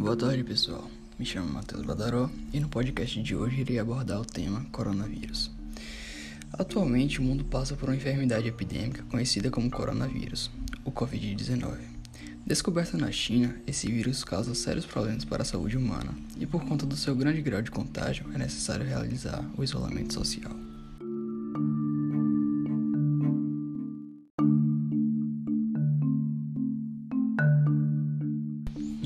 Boa tarde, pessoal. Me chamo Matheus Badaró e no podcast de hoje irei abordar o tema coronavírus. Atualmente, o mundo passa por uma enfermidade epidêmica conhecida como coronavírus, o Covid-19. Descoberta na China, esse vírus causa sérios problemas para a saúde humana e, por conta do seu grande grau de contágio, é necessário realizar o isolamento social.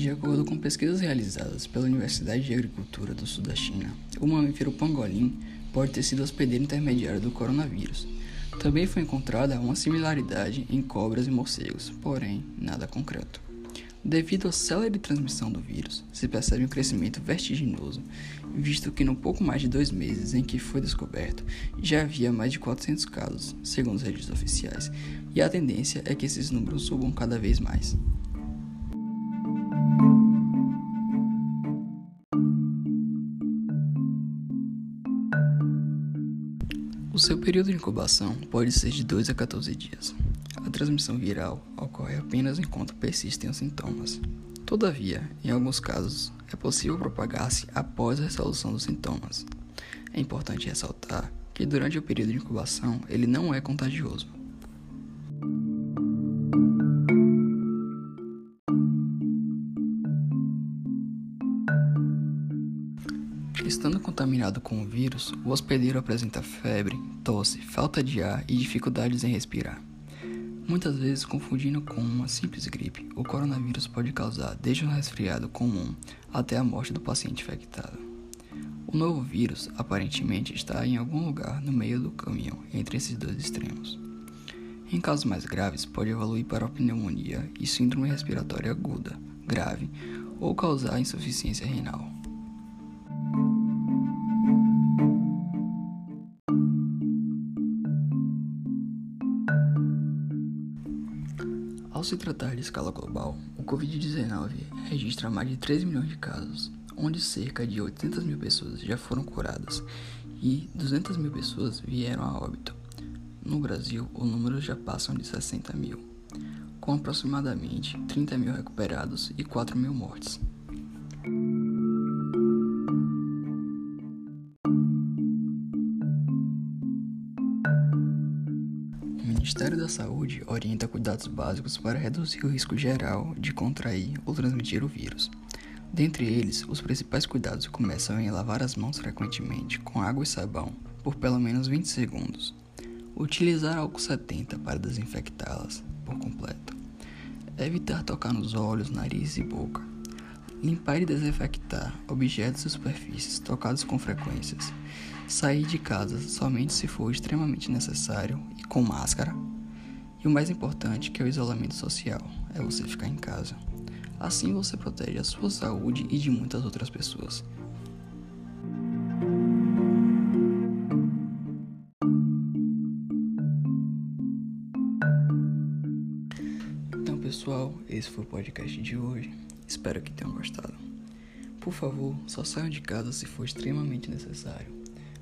De acordo com pesquisas realizadas pela Universidade de Agricultura do Sul da China, o mamífero pangolim pode ter sido hospedeiro intermediário do coronavírus. Também foi encontrada uma similaridade em cobras e morcegos, porém nada concreto. Devido à célere transmissão do vírus, se percebe um crescimento vertiginoso, visto que no pouco mais de dois meses em que foi descoberto, já havia mais de 400 casos, segundo os registros oficiais, e a tendência é que esses números subam cada vez mais. O seu período de incubação pode ser de 2 a 14 dias. A transmissão viral ocorre apenas enquanto persistem os sintomas. Todavia, em alguns casos, é possível propagar-se após a resolução dos sintomas. É importante ressaltar que durante o período de incubação ele não é contagioso. Estando contaminado com o vírus, o hospedeiro apresenta febre, tosse, falta de ar e dificuldades em respirar. Muitas vezes confundindo com uma simples gripe, o coronavírus pode causar desde um resfriado comum até a morte do paciente infectado. O novo vírus aparentemente está em algum lugar no meio do caminho entre esses dois extremos. Em casos mais graves, pode evoluir para pneumonia e síndrome respiratória aguda, grave, ou causar insuficiência renal. Se tratar de escala global, o Covid-19 registra mais de 3 milhões de casos, onde cerca de 800 mil pessoas já foram curadas e 200 mil pessoas vieram a óbito. No Brasil, o número já passa de 60 mil, com aproximadamente 30 mil recuperados e 4 mil mortes. Ministério da Saúde orienta cuidados básicos para reduzir o risco geral de contrair ou transmitir o vírus. Dentre eles, os principais cuidados começam em lavar as mãos frequentemente com água e sabão por pelo menos 20 segundos. Utilizar álcool 70 para desinfectá-las por completo. Evitar tocar nos olhos, nariz e boca. Limpar e desinfectar objetos e superfícies tocados com frequências. Sair de casa somente se for extremamente necessário e com máscara. E o mais importante, que é o isolamento social, é você ficar em casa. Assim você protege a sua saúde e de muitas outras pessoas. Então, pessoal, esse foi o podcast de hoje. Espero que tenham gostado. Por favor, só saiam de casa se for extremamente necessário,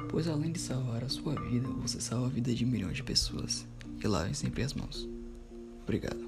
pois além de salvar a sua vida, você salva a vida de milhões de pessoas. E lavem sempre as mãos. Obrigado.